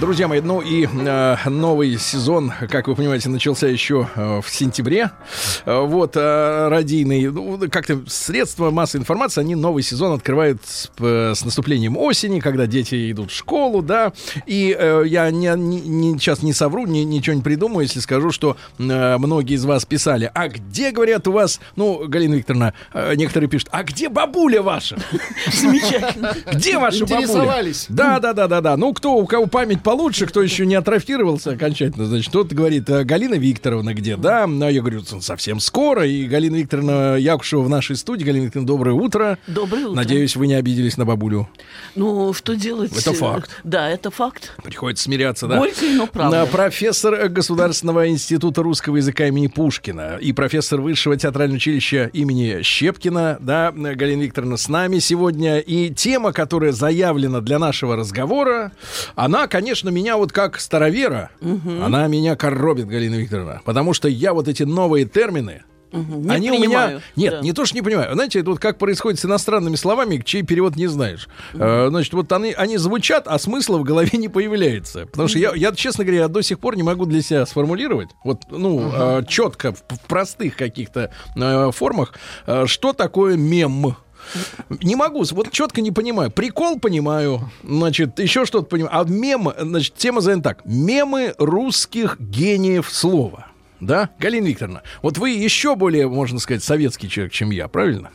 Друзья мои, ну и э, новый сезон, как вы понимаете, начался еще э, в сентябре. Э, вот, э, радийный, ну, как-то средства массовой информации, они новый сезон открывают с, э, с наступлением осени, когда дети идут в школу, да. И э, я не, не, не- сейчас не совру, ни- ничего не придумаю, если скажу, что э, многие из вас писали, а где, говорят, у вас, ну, Галина Викторовна, э, некоторые пишут, а где бабуля ваша? Замечательно. Где ваша бабуля? Интересовались. Да, да, да, да, да. Ну, кто, у кого память получше, кто еще не атрофировался окончательно, значит, тот говорит, «А Галина Викторовна где? Да, ну, я говорю, совсем скоро. И Галина Викторовна Якушева в нашей студии. Галина Викторовна, доброе утро. Доброе утро. Надеюсь, вы не обиделись на бабулю. Ну, что делать? Это факт. Да, это факт. Приходится смиряться, да. Горький, но правда. Да, профессор Государственного института русского языка имени Пушкина и профессор Высшего театрального училища имени Щепкина, да, Галина Викторовна с нами сегодня. И тема, которая заявлена для нашего разговора, она, конечно, меня вот как старовера, она меня коробит, Галина Викторовна, потому что я вот эти новые термины, Мгм, не они у меня... Нет, Да. не то, что не понимаю. Знаете, это вот как происходит с иностранными словами, чей перевод не знаешь. Э, значит, вот они, они звучат, а смысла в голове не появляется. Потому что я, я, честно говоря, я до сих пор не могу для себя сформулировать, вот, ну, четко, в, в простых каких-то э, формах, э, что такое мем. Не могу, вот четко не понимаю. Прикол понимаю, значит, еще что-то понимаю. А мем, значит, тема занята так. Мемы русских гениев слова. Да, Галина Викторовна, вот вы еще более, можно сказать, советский человек, чем я, правильно?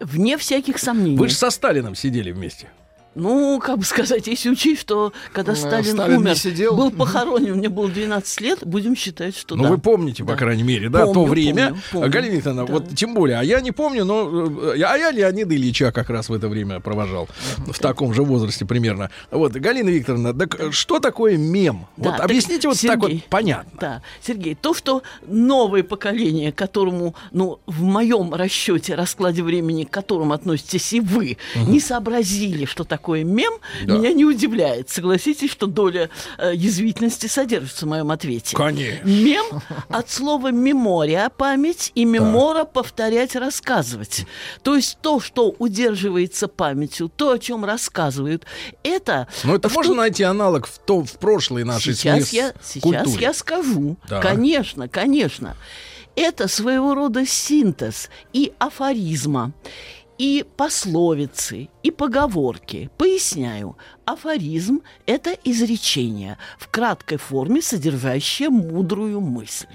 Вне всяких сомнений. Вы же со Сталином сидели вместе. Ну, как бы сказать, если учесть, что когда Ну, Сталин, Сталин не умер, сидел. был похоронен, мне было 12 лет, будем считать, что Ну, да. вы помните, по Да. крайней мере, да, то Помню, время. помню, помню. Галина Викторовна, Да. вот тем более, а я не помню, но э, а я Леонида Ильича как раз в это время провожал. В таком же возрасте примерно. Вот, Галина Викторовна, так э, что такое мем? Да, вот так, объясните вот так вот Сергей, понятно. Да, Сергей, то, что новое поколение, которому, ну, в моем расчете, раскладе времени, к которому относитесь и вы, не сообразили, что такое мем, Да. меня не удивляет. Согласитесь, что доля э, язвительности содержится в моем ответе. Конечно. Мем от слова мемория, память, и мемора повторять, рассказывать. То есть то, что удерживается памятью, то, о чем рассказывают, это... Но это в можно тот- найти аналог в, том, в прошлой нашей Сейчас СМИ я, сейчас культуре? я скажу. Да. Конечно, конечно. Это своего рода синтез и афоризма, и пословицы, и поговорки. Поясняю. Афоризм – это изречение в краткой форме, содержащее мудрую мысль.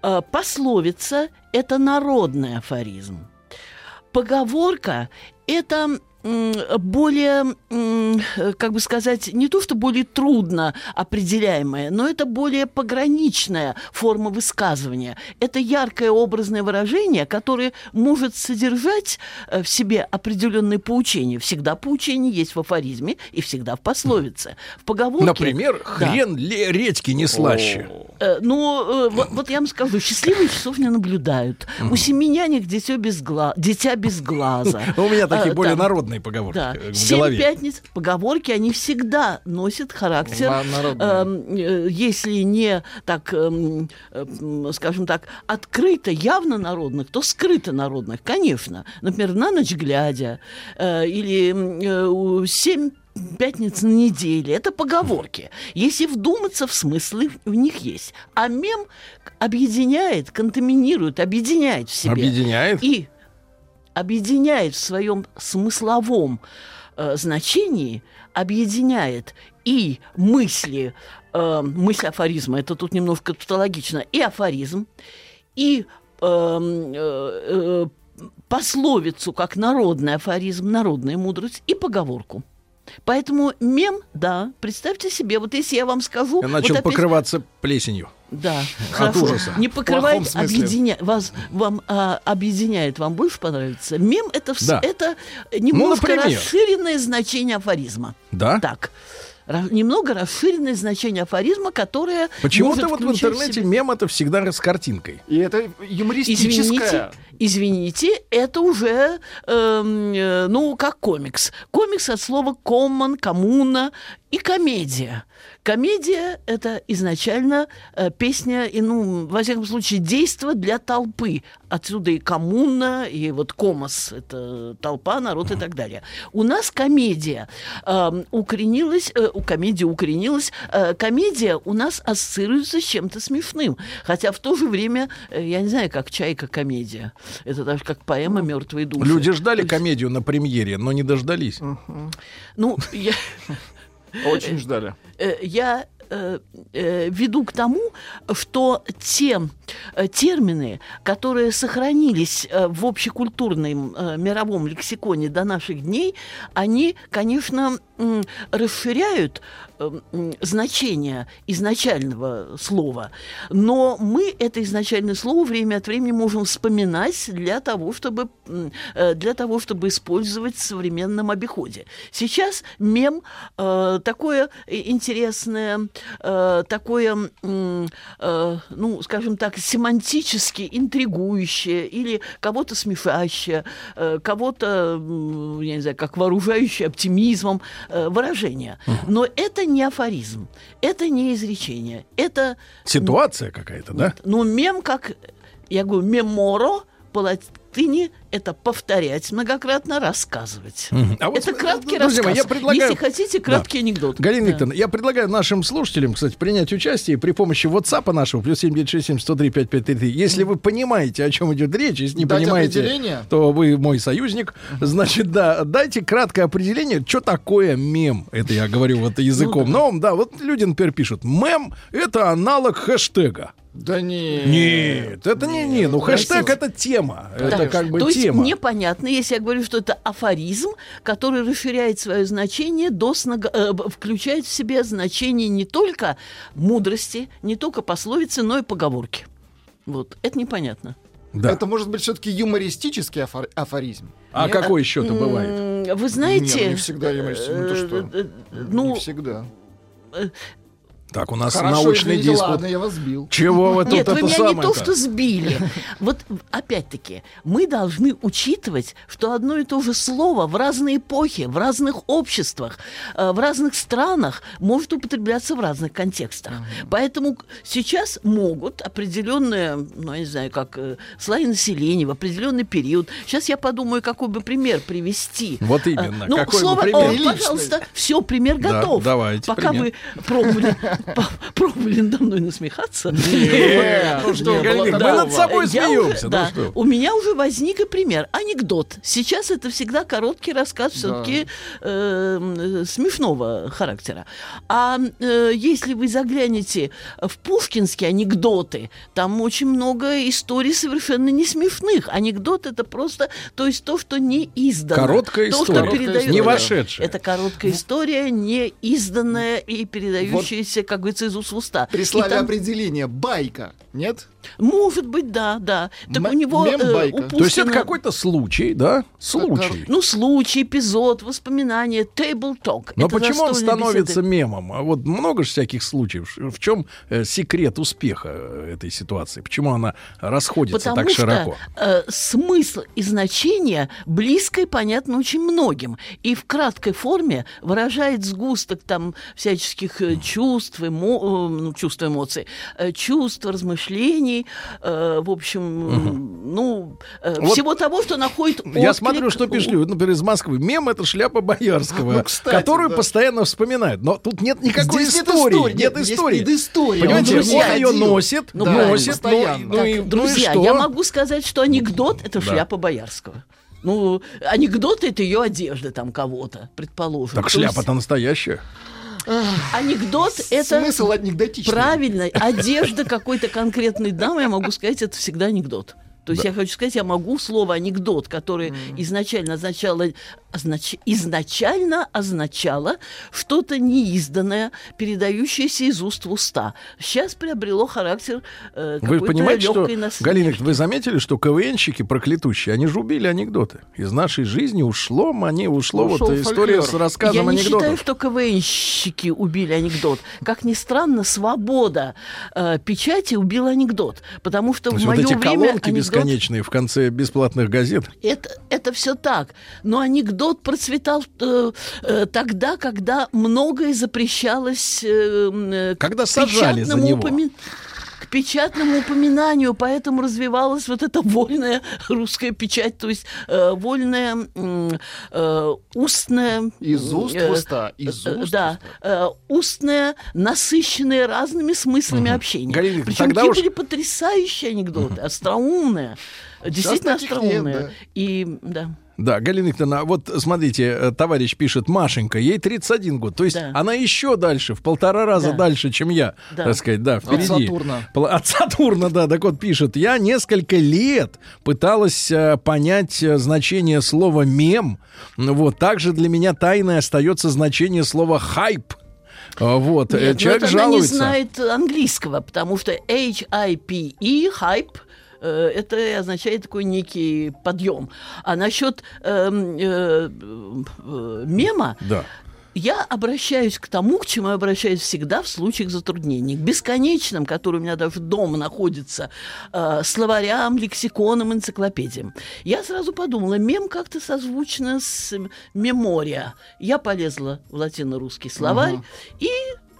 Э, Пословица – это народный афоризм. Поговорка – это более, как бы сказать, не то что более трудно определяемая, но это более пограничная форма высказывания. Это яркое образное выражение, которое может содержать э, в себе определенные поучения. Всегда поучение есть в афоризме и всегда в пословице. В поговорке... Например, Да. хрен ле- редьки не слаще. Э, Ну, э, вот, вот я вам скажу, счастливые часов не наблюдают. У семи нянек дитё без гла... дитя без глаза. У меня такие более да. Народные поговорки Да. э, в Семь голове. пятниц. Поговорки, они всегда носят характер, эм, э, если не так, э, скажем так, открыто, явно народных, то скрыто народных, конечно. Например, на ночь глядя э, или э, семь пятниц на неделе. Это поговорки. Если вдуматься в смыслы, в них есть. А мем объединяет, контаминирует, объединяет в себе. Объединяет. И объединяет в своем смысловом э, значении, объединяет и мысли, э, мысль афоризма, это тут немножко тавтологично, и афоризм, и эм, э, э, пословицу как народный афоризм, народная мудрость, и поговорку. Поэтому мем, да, представьте себе, вот если я вам скажу... Я начал вот опять- покрываться плесенью. Да, От хорошо. ужаса. Не покрывает, объединяет. Вас, вам а, объединяет, вам больше понравится. Мем это, Да. это немножко например. расширенное значение афоризма. Да? Так. Немного расширенное значение афоризма, которое Почему-то вот в интернете себе- мем это всегда с картинкой. И это юмористическое. Извините, извините, это уже, эм, э, ну, как комикс. Комикс от слова common, коммуна и комедия. Комедия – это изначально э, песня, и, ну, во всяком случае, действо для толпы. Отсюда и коммуна, и вот комос – это толпа, народ и так далее. У нас комедия эм, укоренилась, э, у комедии укоренилась, э, комедия у нас ассоциируется с чем-то смешным. Хотя в то же время, э, я не знаю, как «Чайка» комедия. Это даже как поэма «Мертвые души». Люди ждали комедию на премьере, но не дождались. Ну, я... Очень ждали. э, я э, э, веду к тому, что те э, термины, которые сохранились в общекультурном э, мировом лексиконе до наших дней, они, конечно, расширяют значение изначального слова, но мы это изначальное слово время от времени можем вспоминать для того, чтобы, для того, чтобы использовать в современном обиходе. Сейчас мем такое интересное, э, такое, э, ну, скажем так, семантически интригующее или кого-то смешащее, э, кого-то, я не знаю, как вооружающее оптимизмом э, выражение. Но это не афоризм, это не изречение, это Ситуация какая-то, да? ну, мем, как я говорю, меморо латыни это повторять многократно, рассказывать. А вот, это краткий друзья мои, рассказ. я предлагаю- Если хотите, краткий анекдот. Галина Да. Викторовна, я предлагаю нашим слушателям, кстати, принять участие при помощи WhatsApp нашего, плюс 7967 103 5533. Если вы понимаете, о чем идет речь, если не Дать понимаете, определение? то вы мой союзник. Значит, да, дайте краткое определение, что такое мем. Это я говорю вот языком Ну да. новым. Да, вот люди, например, пишут, мем — это аналог хэштега. Да не. Нет, это не, не, ну хэштег это тема, это Да. как бы То есть тема. мне понятно, если я говорю, что это афоризм, который расширяет свое значение до снога- э, включает в себя значение не только мудрости, не только пословицы, но и поговорки. Вот, это непонятно. Да. Это может быть все-таки юмористический афор- афоризм. А Нет, какой еще-то бывает? Вы знаете... Не, не всегда юмористический. Ну, то что? э, э, Ну, не всегда. Так, у нас Хорошо, научный извините, диспут. ладно, я вас сбил. Чего вы тут Нет, вы это меня не самое то, что сбили. Вот опять-таки, мы должны учитывать, что одно и то же слово в разные эпохи, в разных обществах, э, в разных странах может употребляться в разных контекстах. Поэтому к- сейчас могут определенные, ну, я не знаю, как э, слои населения в определенный период. Сейчас я подумаю, какой бы пример привести. Вот Э, именно. Ну, Какой бы слово, пример? о, пожалуйста, все, пример Да, готов. давайте Пока пример. вы пробовали, пробовали надо мной насмехаться. Ну что, мы над собой смеемся. у меня уже возник и пример. Анекдот. Сейчас это всегда короткий рассказ все-таки смешного характера. А э, если вы заглянете в пушкинские анекдоты, там очень много историй совершенно не смешных. Анекдот это просто, то есть то, что не издано. Короткая то, история, Что передает- не вошедшая. Это короткая история, не изданная и передающаяся, как говорится, из уст в уста. При И слове там- определения байка, нет? Может быть, да, да. Так М- у него э, мем-байка. у То есть это какой-то случай, да? Случай. ну, случай, эпизод, воспоминания, table talk. Но Это почему он становится беседы. мемом? А вот много же всяких случаев. В чем э, секрет успеха э, этой ситуации? Почему она расходится Потому так что широко? э, смысл и значение близко и понятно очень многим. И в краткой форме выражает сгусток там всяческих э, чувств, эмо- э, ну, чувств, эмоций, э, чувств, размышлений, э, в общем, м, ну, э, Вот всего того, что находит Я смотрю, что вот, например, из Москвы. Мем это шляпа Боярского, Ну, кстати, которую да. постоянно вспоминают. Но тут нет никакой Здесь нет истории. истории, Нет есть истории. предыстория. Понимаете, Ну, он друзья, ее ходил. носит, Ну, Да, носит, ну, постоянно. ну и, Так, ну и друзья, что? я могу сказать, что анекдот это шляпа Боярского. Ну, анекдот это ее одежда там кого-то, предположим. Так шляпа-то настоящая. Анекдот это Смысл анекдотичный. правильно. Одежда какой-то конкретной дамы, я могу сказать, это всегда анекдот. То есть я хочу сказать, я могу слово анекдот, которое изначально означало означ- изначально означало что-то неизданное, передающееся из уст в уста. Сейчас приобрело характер э, Вы понимаете, что, насмешки. Галина, вы заметили, что КВНщики проклятущие, они же убили анекдоты. Из нашей жизни ушло, они ушло Ушел вот история фольклор. с рассказом Я не анекдотов. считаю, что КВНщики убили анекдот. Как ни странно, свобода э, печати убила анекдот. Потому что То в есть вот мое эти время колонки анекдот... бесконечные в конце бесплатных газет. Это, это все так. Но анекдот процветал э, э, тогда, когда многое запрещалось э, э, Когда к сажали за печатному него. упоми- к печатному упоминанию, поэтому развивалась вот эта вольная русская печать, то есть э, вольная э, устная... Из уст э, в уста. Из э, уст да, э, устная, насыщенная разными смыслами Мгм. общения. Галина, Причем тогда какие уж- были потрясающие анекдоты, остроумные, действительно таких нет, остроумные. да. И да. Да, Галина Викторовна, вот смотрите, э, товарищ пишет, Машенька, ей 31 год. То есть Да. она еще дальше, в полтора раза Да. дальше, чем я, Да. так сказать, да, От впереди. Сатурна. Пла- От Сатурна, да. Так вот пишет, я несколько лет пыталась э, понять э, значение слова «мем». Вот, также для меня тайной остается значение слова «хайп». А, Вот, Нет, ну человек это она не жалуется. знает английского, потому что H-I-P-E, хайп, это означает такой некий подъем. А насчет эм, э, э, мема, Да. я обращаюсь к тому, к чему я обращаюсь всегда в случаях затруднений. К бесконечным, который у меня даже дома находится, э, словарям, лексиконам, энциклопедиям. Я сразу подумала, мем как-то созвучно с мемория. Я полезла в латино-русский словарь и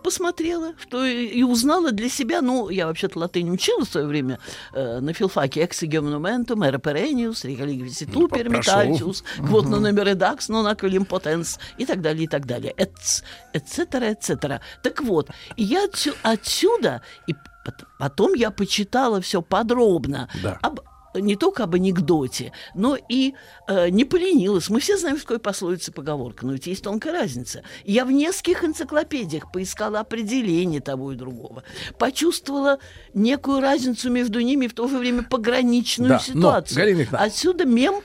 посмотрела, что и, и узнала для себя, ну, я вообще-то латынь учила в свое время э, на филфаке «Exigem monumentum, ere perennius, regalig visitu Ну, по- permitatius, quod non redax, non aquilum potens» и так далее, и так далее, etc., etc. Так вот, и я отсю- отсюда, и пот- потом я почитала все подробно Да. об не только об анекдоте, но и э, не поленилась. Мы все знаем, что такое пословица поговорка, но ведь есть тонкая разница. Я в нескольких энциклопедиях поискала определение того и другого, почувствовала некую разницу между ними в то же время пограничную Да, но, ситуацию. Галина Викторовна, Отсюда мем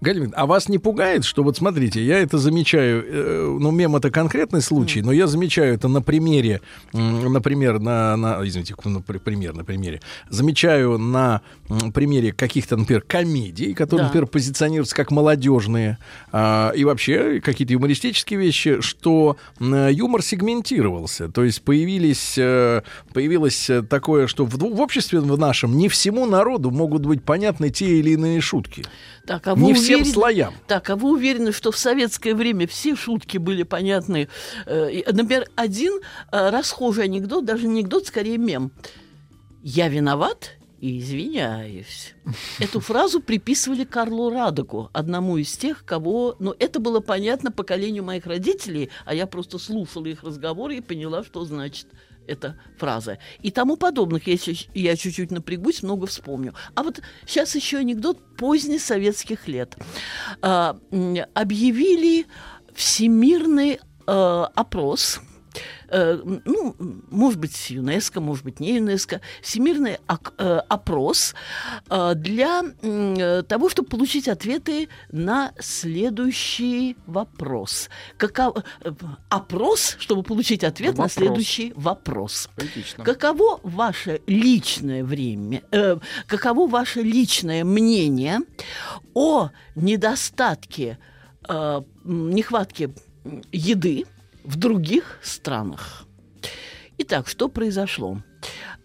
Галина а вас не пугает, что вот смотрите, я это замечаю, э, ну, мем это конкретный случай, но я замечаю это на примере, м, например, на, на извините, ну, при- пример на примере, замечаю на примере каких-то, например, комедий, которые, Да. например, позиционируются как молодежные, а, и вообще какие-то юмористические вещи, что м, юмор сегментировался, то есть появились, э, появилось э, такое, что в, в обществе в нашем не всему народу могут быть понятны те или иные шутки. Так, а вы Не всем уверены- слоям. Так, а вы уверены, что в советское время все шутки были понятны? Э, Например, один э, расхожий анекдот, даже не анекдот, скорее мем. «Я виноват и извиняюсь». Эту фразу приписывали Карлу Радоку, одному из тех, кого... Ну, это было понятно поколению моих родителей, а я просто слушала их разговоры и поняла, что значит эта фраза. И тому подобных, если я чуть-чуть напрягусь, много вспомню. А вот сейчас еще анекдот позднесоветских лет. А, объявили всемирный э, опрос э, ну, может быть, ЮНЕСКО, может быть, не ЮНЕСКО, всемирный э, опрос э, для э, того, чтобы получить ответы на следующий вопрос. Каков... Опрос, чтобы получить ответ на Вопрос. следующий вопрос. Поэтично. Каково ваше личное время, э, каково ваше личное мнение о недостатке, э, нехватке еды в других странах? Итак, что произошло?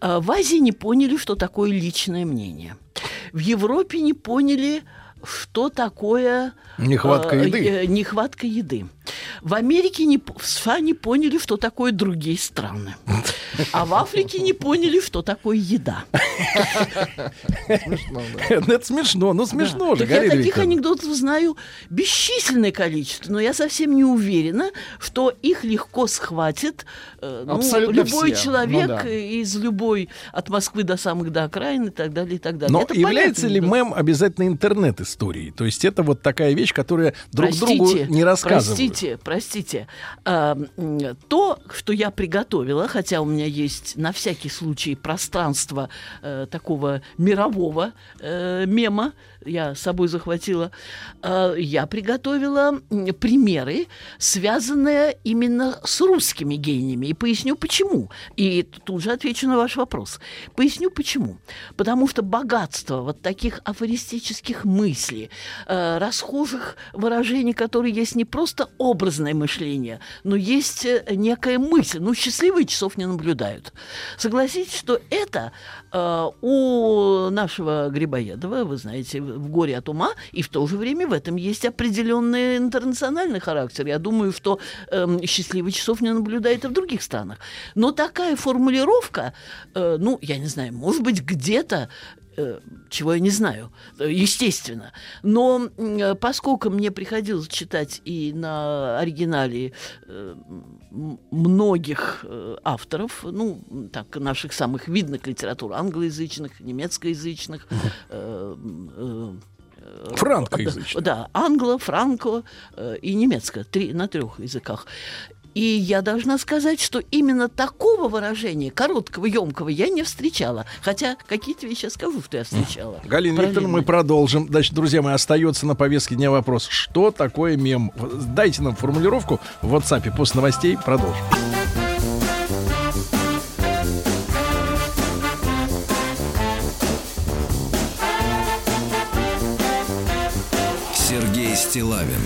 Э, В Азии не поняли, что такое личное мнение. В Европе не поняли, что такое Нехватка э, еды. э, нехватка еды. В Америке не, в США не поняли, что такое другие страны. А в Африке не поняли, что такое еда. Смешно, да. Это смешно, ну смешно Да. же, Так я таких анекдотов знаю бесчисленное количество, но я совсем не уверена, что их легко схватит э, ну, Абсолютно любой все. человек Ну да. из любой, от Москвы до самых до окраин и так далее, и так далее. Но Это является ли мем обязательно интернет-историей? То есть это вот такая вещь, которая друг Простите, другу не рассказывают. Простите, простите, м, то, что я приготовила, хотя у меня есть на всякий случай пространство э, такого мирового э, мема, я с собой захватила, э, я приготовила примеры, связанные именно с русскими гениями. И поясню почему. И тут же отвечу на ваш вопрос. Поясню почему. Потому что богатство вот таких афористических мыслей, э, расхожих выражений, которые есть не просто образное мышление, но есть э, некая мысль. Ну, счастливые часов не наблюдают. Согласитесь, что это у нашего Грибоедова, вы знаете, в горе от ума, и в то же время в этом есть определенный интернациональный характер. Я думаю, что эм, счастливых часов не наблюдает и в других странах. Но такая формулировка, э, ну, я не знаю, может быть, где-то э, чего я не знаю, э, естественно. Но м, поскольку мне приходилось читать и на оригинале э, многих э, авторов, ну, так, наших самых видных литератур, англоязычных, немецкоязычных, э, э, Франкоязычных. да, англо, франко э, и немецко, три, на трех языках. И я должна сказать, что именно такого выражения, короткого, емкого, я не встречала. Хотя какие-то вещи я скажу, что я встречала. Галина Викторовна, мы продолжим. Значит, друзья мои, остается на повестке дня вопрос. Что такое мем? Дайте нам формулировку в WhatsApp. После новостей продолжим. Сергей Стилавин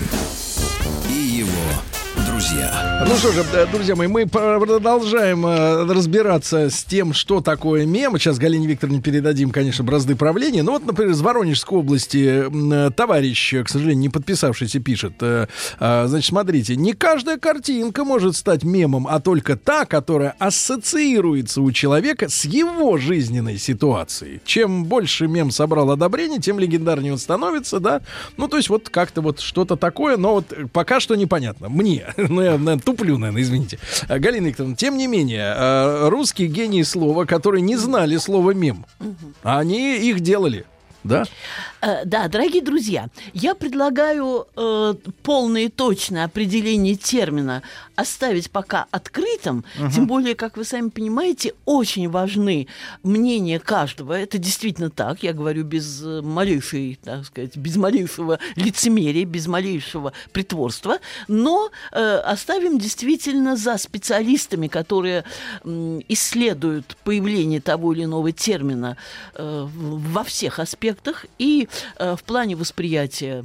друзья. Ну что же, э, друзья мои, мы продолжаем э, разбираться с тем, что такое мем. Сейчас Галине Викторовне передадим, конечно, бразды правления. Ну вот, например, из Воронежской области э, товарищ, к сожалению, не подписавшийся, пишет. Значит, смотрите, не каждая картинка может стать мемом, а только та, которая ассоциируется у человека с его жизненной ситуацией. Чем больше мем собрал одобрение, тем легендарнее он становится, да? Ну, то есть вот как-то вот что-то такое, но вот пока что непонятно. Мне, ну я наверное, туплю, наверное, извините. А, Галина Викторовна, тем не менее, э, русские гении слова, которые не знали слова мем, они их делали. Да? Э, Да, дорогие друзья, я предлагаю э, полное и точное определение термина оставить пока открытым, тем более, как вы сами понимаете, очень важны мнения каждого. Это действительно так, я говорю без э, малейшей, так сказать, без малейшего лицемерия, без малейшего притворства, но э, оставим действительно за специалистами, которые м, исследуют появление того или иного термина э, во всех аспектах и э, в плане восприятия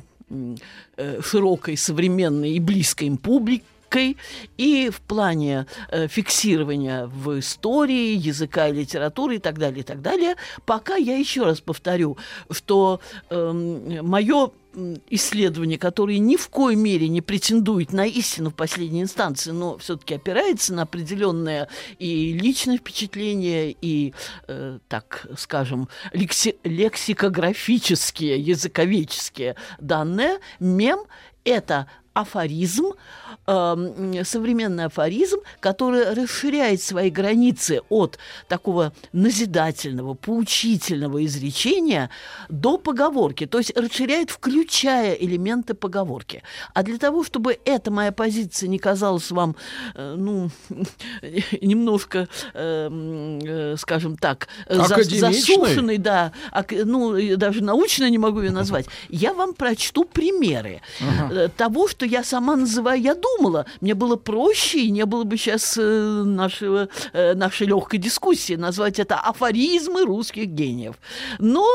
э, широкой, современной и близкой им публикой, и в плане э, фиксирования в истории, языка и литературы и так далее, и так далее. Пока я еще раз повторю, что мое исследование, которое ни в коей мере не претендует на истину в последней инстанции, но все-таки опирается на определенное и личное впечатление, и, э, так скажем, лекси- лексикографические, языковедческие данные, мем – это афоризм, эм, современный афоризм, который расширяет свои границы от такого назидательного, поучительного изречения до поговорки, то есть расширяет, включая элементы поговорки. А для того, чтобы эта моя позиция не казалась вам, э, ну, немножко, э, м, э, скажем так, э, засушенной, да, ну, даже научно не могу ее назвать, я вам прочту примеры э, того, что я сама называю, я думала, мне было проще, и не было бы сейчас э, нашего, э, нашей легкой дискуссии назвать это афоризмы русских гениев. Но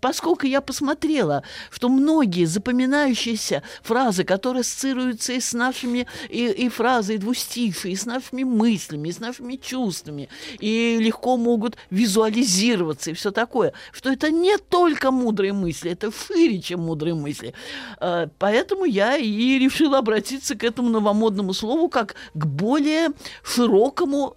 поскольку я посмотрела, что многие запоминающиеся фразы, которые ассоциируются и с нашими, и, и фразы, и двустишие, и с нашими мыслями, и с нашими чувствами, и легко могут визуализироваться, и все такое, что это не только мудрые мысли, это шире, чем мудрые мысли. Э, Поэтому я и решила обратиться к этому новомодному слову как к более широкому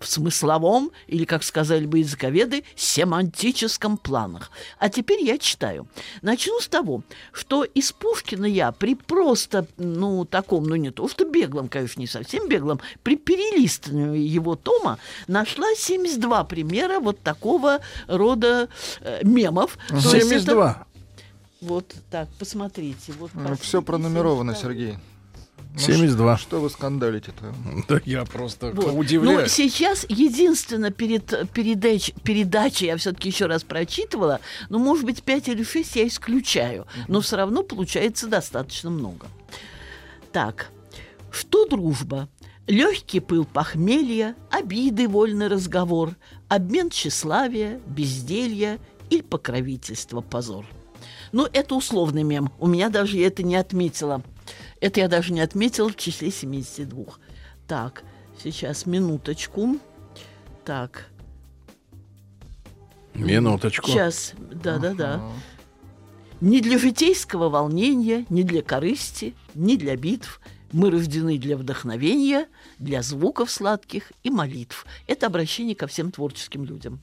в смысловом, или, как сказали бы языковеды, семантическом планах. А теперь я читаю. Начну с того, что из Пушкина я при просто, ну, таком, ну, не то что беглом, конечно, не совсем беглом, при перелистывании его тома нашла 72 примера вот такого рода э, мемов. То есть это- 72. вот так, посмотрите. Вот, Все посмотрите, пронумеровано, 72. Сергей. 72. Что вы скандалите-то? Да я просто Вот. удивляюсь. Ну, сейчас единственно перед передач, передачей я все-таки еще раз прочитывала, ну, может быть, 5 или 6 я исключаю, но все равно получается достаточно много. Так, что дружба? Легкий пыл похмелья, обиды, вольный разговор, обмен тщеславия, безделья или покровительство, позор. Ну, это условный мем. У меня даже я это не отметила. Это я даже не отметила в числе 72. Так, сейчас минуточку. Так, Минуточку. сейчас, да-да-да. Ни для житейского волнения, ни для корысти, ни для битв. Мы рождены для вдохновения, для звуков сладких и молитв. Это обращение ко всем творческим людям.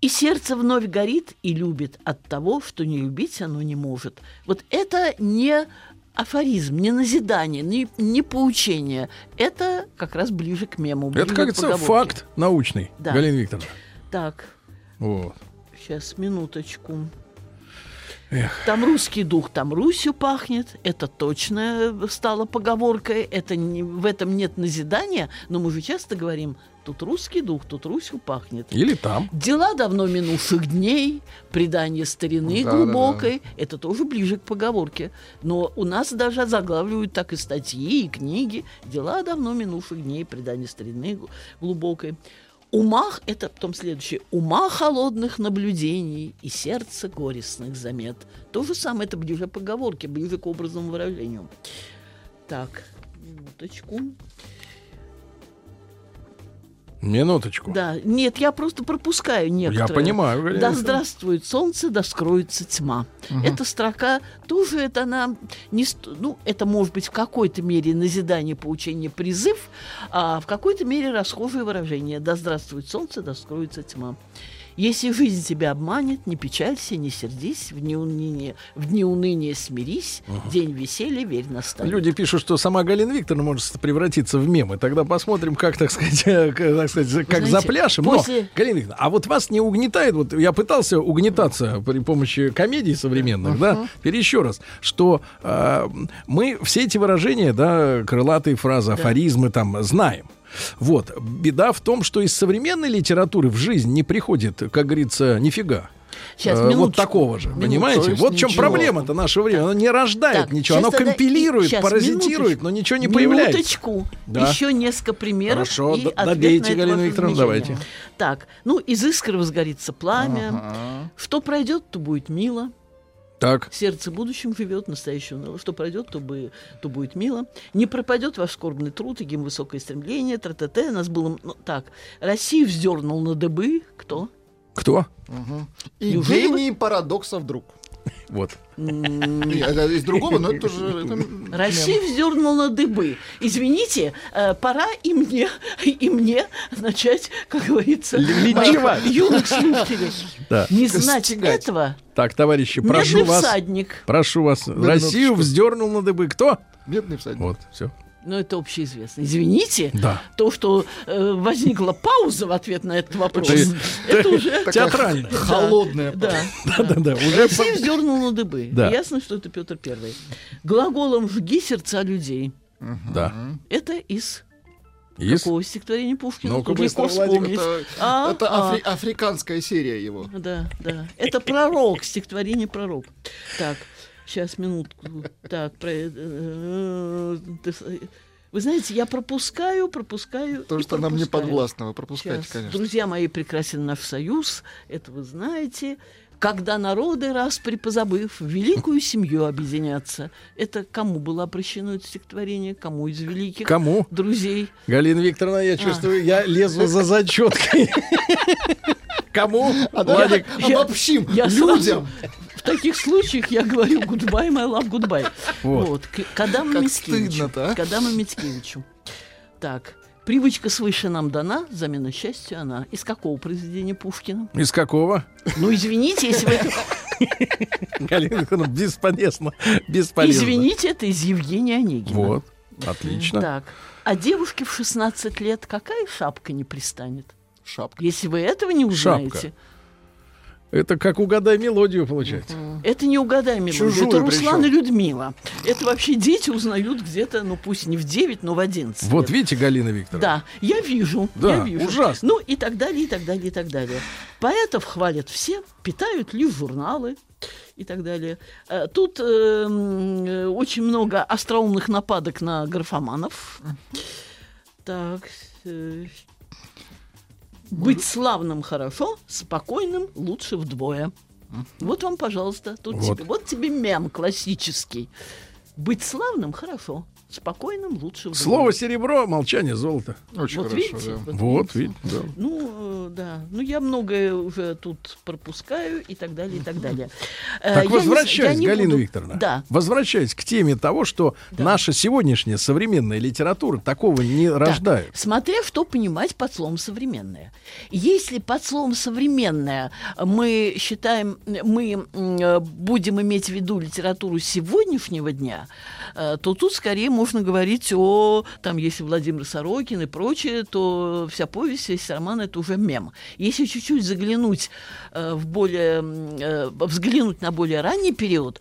И сердце вновь горит и любит от того, что не любить оно не может. Вот это не афоризм, не назидание, не, не поучение. Это как раз ближе к мему. ближе Это, к кажется, поговорке. факт научный, Да. Галина Викторовна. Так, Вот. сейчас, минуточку. Эх. Там русский дух, там Русью пахнет. Это точно стало поговоркой. Это не, в этом нет назидания, но мы же часто говорим, тут русский дух, тут Русью пахнет. Или там. Дела давно минувших дней, предание старины Да, глубокой, это тоже ближе к поговорке. Но у нас даже заглавливают так и статьи, и книги. Дела давно минувших дней, предание старины гл- глубокой. Умах, это потом следующее, ума холодных наблюдений и сердце горестных замет. То же самое, это ближе к поговорке, ближе к образному выражению. Так, минуточку. Минуточку. Да, нет, я просто пропускаю некоторые. Я понимаю, Галина Да здравствует солнце, да скроется тьма. Эта строка тоже это она не ну это может быть в какой-то мере назидание, поучение, призыв, а в какой-то мере расхожее выражение. Да здравствует солнце, да скроется тьма. Если жизнь тебя обманет, не печалься, не сердись, в дни уныния, в дни уныния смирись, день веселья верь настанет. Люди пишут, что сама Галина Викторовна может превратиться в мем. И тогда посмотрим, как, так сказать, к- так сказать, как знаете, запляшем. после- Но, Галина Викторовна, а вот вас не угнетает, вот я пытался угнетаться при помощи комедий современных, да, теперь еще раз, что э, мы все эти выражения, да, крылатые фразы, афоризмы там знаем. Вот. Беда в том, что из современной литературы в жизнь не приходит, как говорится, нифига. Сейчас, Э, вот такого же, Минуточку. понимаете? Вот в чем проблема-то нашего времени. Оно не рождает Так, ничего, оно компилирует, щас, паразитирует, но ничего не появляется. Минуточку. Да. Еще несколько примеров. Хорошо, и добейте, на Галина Викторовна, давайте. Так, ну, из искры возгорится пламя. Ага. Что пройдет, то будет мило. Так, Сердце будущим живет, настоящее уныло. Что пройдет, то, бы, то будет мило. Не пропадет ваш скорбный труд и гим высокое стремление. Тра-та-та. Нас было... ну, так, Россию вздернул на дыбы. Кто? кто? И Неужели гений парадокса вдруг. Вот. Из другого, но это тоже... мем. Россия вздернула на дыбы. Извините, э, пора и мне, и мне начать, как говорится, моих юных слушателей. Не знать этого. Так, товарищи, прошу вас. всадник. Прошу вас. Россию вздернул на дыбы. Кто? Бедный всадник. Вот, все. Ну, это общеизвестно. Извините, Да. то, что э, возникла пауза в ответ на этот вопрос, Это- это уже... Театрально. Холодная. Да. Да-да-да. Уже Россия вздернула на дыбы. Да. Ясно, что это Петр Первый. Глаголом «жги сердца людей». Да. Это из Из? какого стихотворения Пушкина? Тут легко вспомнить. Это, А, это а. афри- африканская серия его. Да, да. Это пророк, стихотворение пророк. Так, сейчас минутку. Так, про, э, э, с- вы знаете, я пропускаю, пропускаю. То, что нам не подвластно, вы пропускаете, Сейчас. конечно. Друзья мои, прекрасен наш союз, это вы знаете. Когда народы, раз припозабыв, в великую семью объединятся. Это кому было обращено это стихотворение? Кому из великих Кому? друзей? Галина Викторовна, я чувствую, я лезу за зачеткой. Кому? А Владик, обобщим людям. В таких случаях я говорю goodbye, my love, goodbye. Вот. Вот. К- Адаму Мицкевичу. стыдно-то, а? К Адаму Мицкевичу. Так. Привычка свыше нам дана, замена счастью она. Из какого произведения Пушкина? из какого? Ну, извините, если вы... Галина Викторовна, бесполезно. Бесполезно. Извините, это из Евгения Онегина. Вот. Отлично. Так. А девушке в 16 лет какая шапка не пристанет? Шапка. Если вы этого не Шапка. Это как угадай мелодию получается. Это не угадай, милый. Чужую Это Руслан причем. и Людмила. Это вообще дети узнают где-то, ну пусть не в 9, но в 11. Вот лет. видите, Галина Викторовна. Да, я вижу, Да, я вижу. ужасно. Ну и так далее, и так далее, и так далее. Поэтов хвалят все, питают лишь журналы и так далее. Э, Тут э, э, очень много остроумных нападок на графоманов. Так. Быть славным хорошо, спокойным лучше вдвое. Вот вам, пожалуйста, тут Вот. тебе, вот тебе мем классический. Быть славным хорошо, спокойным лучше вдвое. Слово серебро, молчание золото. Очень Вот хорошо, видите? да. Вот, видите, да. Ну, э, да. Ну, я многое уже тут пропускаю и так далее, и так далее. Э, Так я не с- возвращаясь, я не Галина буду- Викторовна, Да. возвращаясь к теме того, что Да. наша сегодняшняя современная литература такого не Да. рождает. Смотря что понимать под словом современное. Если под словом современное мы считаем, мы э, будем иметь в виду литературу сегодняшнего дня, э, то тут скорее можно говорить о, там, если Владимир Сорокин и прочее, то вся повесть, весь роман это уже мем. Если чуть-чуть заглянуть э, в более, э, взглянуть на более ранний период,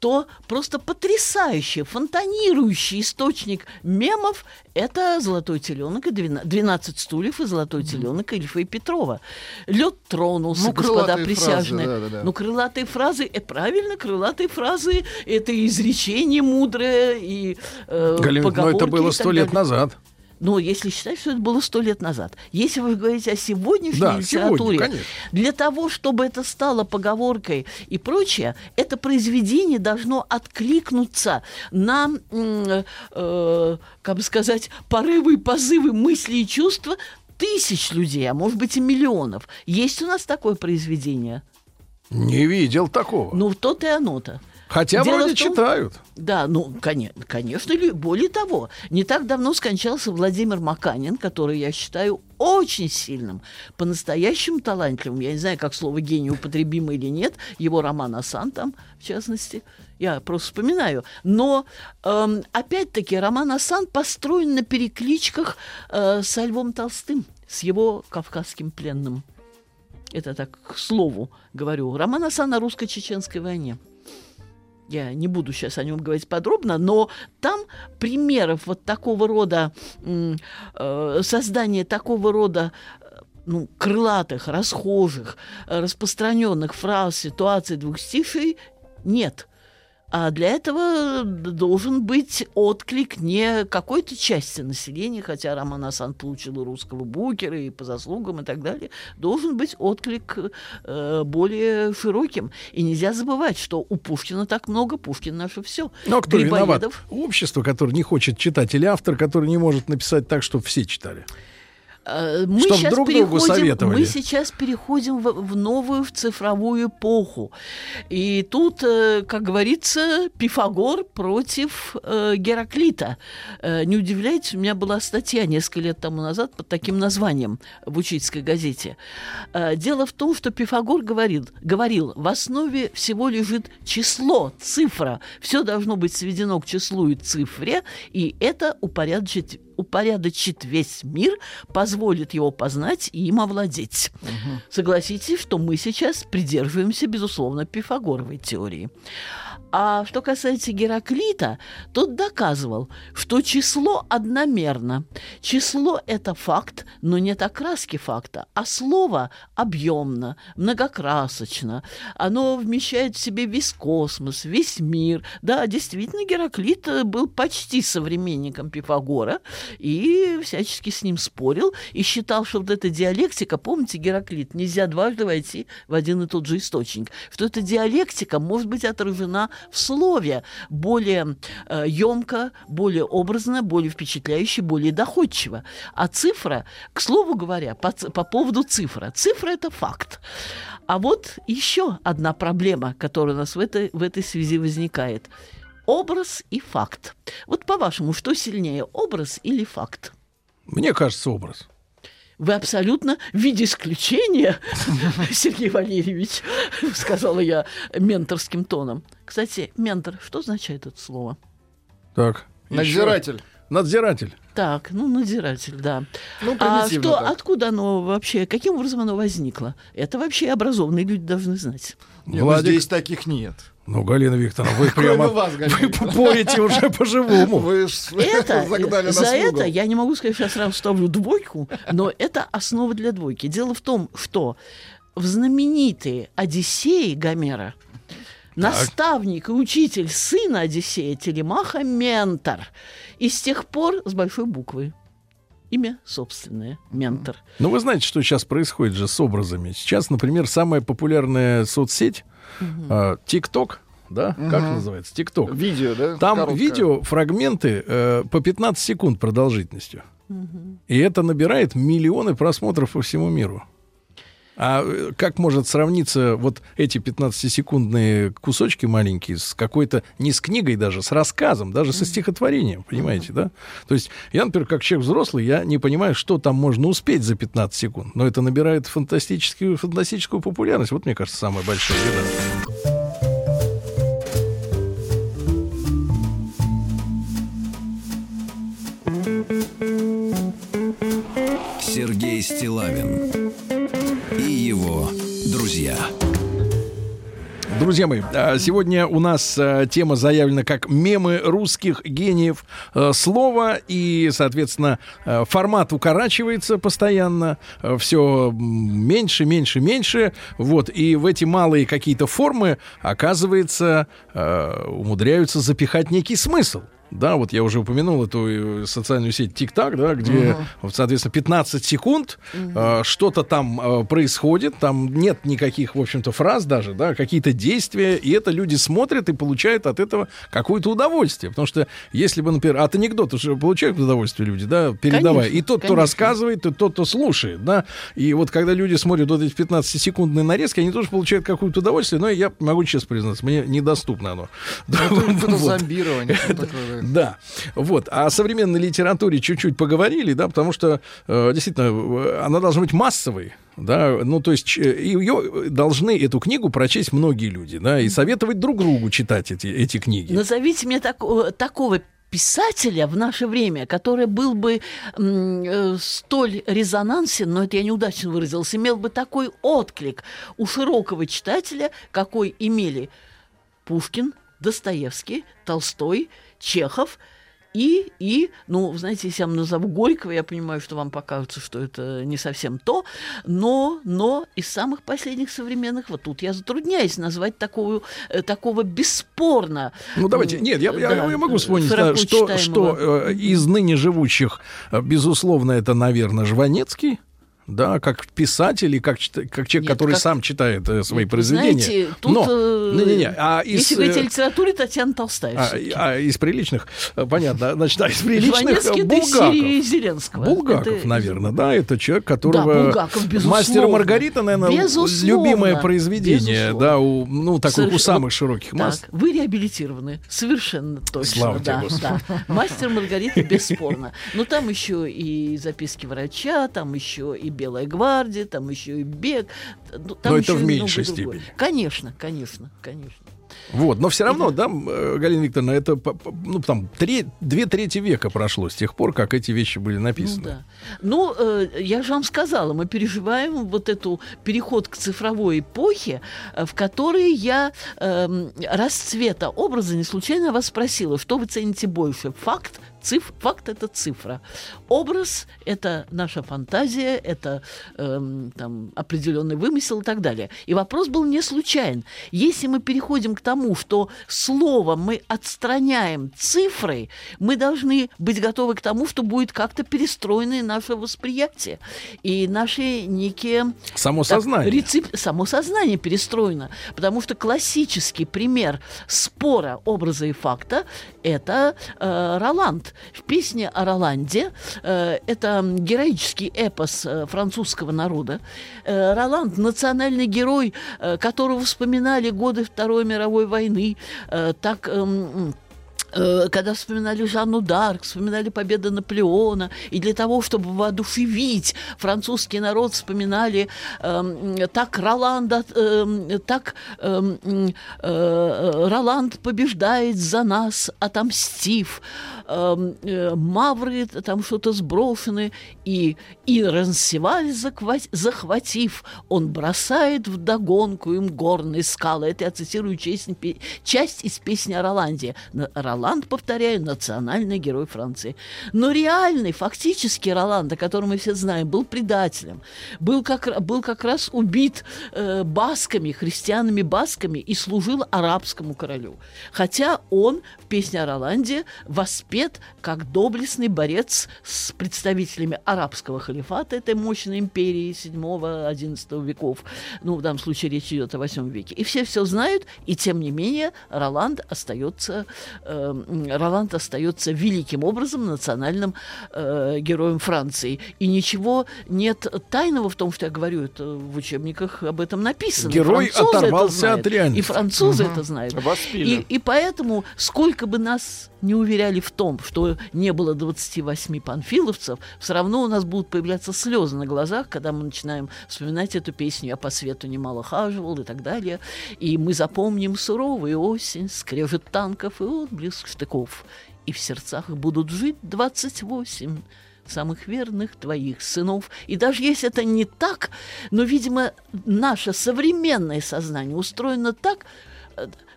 то просто потрясающий, фонтанирующий источник мемов – это «Золотой теленок» и «Двена- «12 стульев» и «Золотой теленок» Ильфа и Петрова. Лед тронулся, Ну, господа крылатые присяжные. фразы, да-да-да. Ну, крылатые фразы, это правильно, крылатые фразы – это изречение мудрое и э, Галина, но поговорки это было сто лет назад. Но если считать, что это было сто лет назад. Если вы говорите о сегодняшней Да, литературе, сегодня, конечно. для того, чтобы это стало поговоркой и прочее, это произведение должно откликнуться на, э, как бы сказать, порывы и позывы мысли и чувства тысяч людей, а может быть и миллионов. Есть у нас такое произведение? Не видел такого. Ну, то-то и оно-то. Хотя дело вроде том- читают. Да, ну, коне- конечно, лю- более того, не так давно скончался Владимир Маканин, который я считаю очень сильным, по-настоящему талантливым. Я не знаю, как слово гений употребимо или нет, его роман «Асан» там, в частности, я просто вспоминаю. Но, эм, опять-таки, роман «Асан» построен на перекличках э, со Львом Толстым, с его кавказским пленным. Это так, к слову говорю. Роман «Асан» о русско-чеченской войне. Я не буду сейчас о нем говорить подробно, но там примеров вот такого рода э, создания такого рода э, ну, крылатых, расхожих, э, распространенных фраз, ситуаций, двухстишей нет. А для этого д- должен быть отклик не какой-то части населения, хотя Роман Асан получил русского букера, и по заслугам, и так далее. Должен быть отклик э, более широким. И нельзя забывать, что у Пушкина так много, Пушкин наше все. Но кто виноват? Общество, которое не хочет читать, или автор, который не может написать так, чтобы все читали. Э, Мы Чтоб сейчас, друг переходим, советовали. мы сейчас переходим в, в новую, в цифровую эпоху. И тут, э, как говорится, Пифагор против э, Гераклита. Не удивляйтесь, у меня была статья несколько лет тому назад под таким названием в учительской газете. Дело в том, что Пифагор говорил, говорил, в основе всего лежит число, цифра. Все должно быть сведено к числу и цифре, и это упорядочить упорядочит весь мир, позволит его познать и им овладеть. Согласитесь, что мы сейчас придерживаемся, безусловно, Пифагоровой теории. А что касается Гераклита, тот доказывал, что число одномерно. Число – это факт, но нет окраски факта, а слово объемно, многокрасочно. Оно вмещает в себе весь космос, весь мир. Да, действительно, Гераклит э, был почти современником Пифагора и всячески с ним спорил и считал, что вот эта диалектика, помните, Гераклит, нельзя дважды войти в один и тот же источник, что эта диалектика может быть отражена в слове более э, емко, более образно, более впечатляюще, более доходчиво. А цифра, к слову говоря, по, по поводу цифра, цифра это факт. А вот еще одна проблема, которая у нас в этой, в этой связи возникает. Образ и факт. Вот по-вашему, что сильнее, образ или факт? Мне кажется, образ. Вы абсолютно в виде исключения, Сергей Валерьевич, сказала я менторским тоном. Кстати, ментор, что означает это слово? Так. Надзиратель. Надзиратель. Так, ну, надзиратель, да. Ну, а что, так. откуда оно вообще, каким образом оно возникло? Это вообще образованные люди должны знать. Нет, ну, Владик. здесь таких нет. Ну, Галина Викторовна, вы прямо вас, вы порите уже по-живому. Вы Это, загнали нас за в угол. это я не могу сказать, что я сразу ставлю двойку, но это основа для двойки. Дело в том, что в знаменитой Одиссее Гомера наставник и учитель сына Одиссея Телемаха – ментор. И с тех пор с большой буквы. Имя собственное – ментор. Ну, вы знаете, что сейчас происходит же с образами. Сейчас, например, самая популярная соцсеть а, ТикТок, да? Как Мгм. называется? ТикТок. Видео, да? Там Короткое. видео, фрагменты э, по 15 секунд продолжительностью. И это набирает миллионы просмотров по всему миру. А э, как может сравниться вот эти 15-секундные кусочки маленькие с какой-то, не с книгой даже, с рассказом, даже со стихотворением, понимаете, да? То есть я, например, как человек взрослый, я не понимаю, что там можно успеть за 15 секунд, но это набирает фантастическую, фантастическую популярность. Вот, мне кажется, самая большая беда. Сергей Стилавин и его друзья. Друзья мои, а, сегодня у нас а, тема заявлена как мемы русских гениев э, слова, и, соответственно, формат укорачивается постоянно, все меньше, меньше, меньше, вот, и в эти малые какие-то формы, оказывается, умудряются запихать некий смысл. Да, вот я уже упомянул эту э, социальную сеть ТикТак, да, где, вот, соответственно, 15 секунд э, что-то там э, происходит, там нет никаких, в общем-то, фраз даже, да, какие-то действия, и это люди смотрят и получают от этого какое-то удовольствие. Потому что если бы, например, от анекдота же получают удовольствие люди, да, передавая. Конечно, и тот, кто конечно. рассказывает, и тот, кто слушает, да. И вот когда люди смотрят вот эти 15-секундные нарезки, они тоже получают какое-то удовольствие, но я могу честно признаться, мне недоступно оно. Да, Это вот. зомбирование. Такое, да. Вот. А о современной литературе чуть-чуть поговорили, да, потому что э, действительно э, она должна быть массовой. Да, ну то есть ч- ее должны эту книгу прочесть многие люди, да, и советовать друг другу читать эти эти книги. Назовите мне тако- такого писателя в наше время, который был бы э, столь резонансен, но это я неудачно выразился, имел бы такой отклик у широкого читателя, какой имели Пушкин, Достоевский, Толстой, Чехов и, и, ну, знаете, если я вам назову Горького, я понимаю, что вам покажется, что это не совсем то, но, но из самых последних современных, вот тут я затрудняюсь назвать такую, э, такого бесспорно. Ну давайте, нет, я, я- да, я могу э, вспомнить, да, что, читаемого. что э, из ныне живущих, э, безусловно, это, наверное, Жванецкий. Да, как писатель и как, как человек, Нет, который как- сам читает э, свои Вы произведения. Знаете, тут, Но, э, не-не-не, а из, если говорить о э, литературе, Татьяна Толстая а, а из приличных, э, понятно, значит, а из приличных э, Булгаков. Зеленского. Булгаков, Это- наверное, да, это человек, которого... Да, Булгаков, безусловно. Мастер Маргарита, наверное, Безусловно. любимое произведение, Безусловно. да, у, ну, таких у Совершенно- самых широких масс. Так, вы реабилитированы. Совершенно точно. Слава тебе, да, Господи. да. Мастер Маргарита бесспорно. Но там еще и записки врача, там еще и Белая гвардия, там еще и бег. ну, там Но это в меньшей многое другое. степени. Конечно, конечно, конечно. Вот, но все равно, да, э, Галина Викторовна, это, ну, там, тре- две трети века прошло с тех пор, как эти вещи были написаны. Ну да. Ну, э, я же вам сказала, мы переживаем вот эту переход к цифровой эпохе, э, в которой я эм, расцвета образа не случайно вас спросила, что вы цените больше, факт Циф, факт это цифра. Образ это наша фантазия, это эм, там, определенный вымысел и так далее. И вопрос был не случайен. Если мы переходим к тому, что слово мы отстраняем цифрой, мы должны быть готовы к тому, что будет как-то перестроено наше восприятие. И наши некие Само так, сознание. рецеп- само сознание перестроено. Потому что классический пример спора образа и факта – это э, Роланд. В песне о Роланде э, это героический эпос э, французского народа. Э, Роланд – национальный герой, которого вспоминали годы Второй мировой войны. Так... Э, когда вспоминали Жанну Дарк, вспоминали победы Наполеона, и для того, чтобы воодушевить французский народ, вспоминали э, так Роланда, э, так э, э, Роланд побеждает за нас, отомстив, э, э, мавры там что-то сброшены, и, и Рансеваль захватив, он бросает в догонку им горные скалы. Это я цитирую часть, часть из песни о Роланде. Роланд, повторяю, национальный герой Франции. Но реальный, фактически Роланд, о котором мы все знаем, был предателем. Был как, был как раз убит э, басками, христианами-басками и служил арабскому королю. Хотя он в песне о Роланде воспет как доблестный борец с представителями арабского халифата, этой мощной империи 7-11 веков. Ну, в данном случае речь идет о 8 веке. И все все знают, и тем не менее Роланд остается э, Роланд остается великим образом национальным э, героем Франции. И ничего нет тайного в том, что я говорю, это в учебниках об этом написано. Герой оторвался от реальности. И французы угу. это знают. И, и поэтому, сколько бы нас не уверяли в том, что не было 28 панфиловцев, все равно у нас будут появляться слезы на глазах, когда мы начинаем вспоминать эту песню «Я по свету немало хаживал» и так далее. И мы запомним суровую осень, скрежет танков и отблеск штыков. И в сердцах будут жить 28 самых верных твоих сынов. И даже если это не так, но, видимо, наше современное сознание устроено так,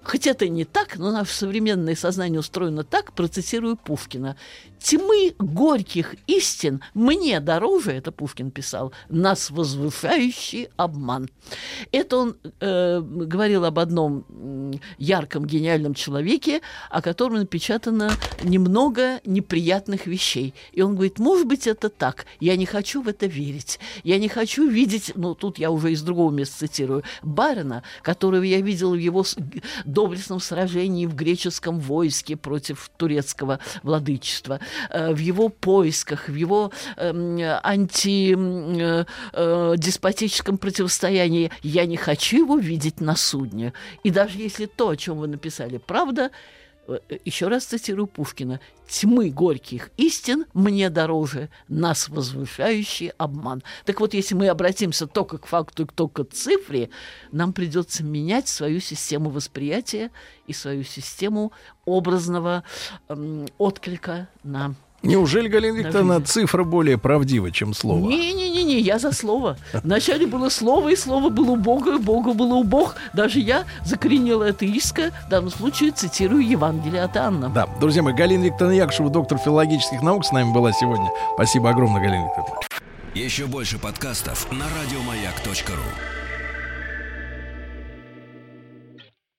Хоть это не так, но наше современное сознание устроено так, процитирую Пушкина. «Тьмы горьких истин мне дороже», это Пушкин писал, «нас возвышающий обман». Это он э, говорил об одном ярком, гениальном человеке, о котором напечатано немного неприятных вещей. И он говорит, может быть, это так, я не хочу в это верить, я не хочу видеть, ну, тут я уже из другого места цитирую, Барина, которого я видел в его доблестном сражении в греческом войске против турецкого владычества, э, в его поисках, в его эм, антидеспотическом э, э, противостоянии. Я не хочу его видеть на судне. И даже если то, о чем вы написали, правда, еще раз цитирую Пушкина, «Тьмы горьких истин мне дороже, нас возвышающий обман». Так вот, если мы обратимся только к факту, только к цифре, нам придется менять свою систему восприятия и свою систему образного эм, отклика на Неужели, Галина Викторовна, цифра более правдива, чем слово? Не-не-не, я за слово. Вначале было слово, и слово было у Бога, и Бога было у Бог. Даже я закоренела атеистка, в данном случае цитирую Евангелие от Анна. Да, друзья мои, Галина Викторовна Якушева, доктор филологических наук, с нами была сегодня. Спасибо огромное, Галина Викторовна. Еще больше подкастов на радиомаяк.ру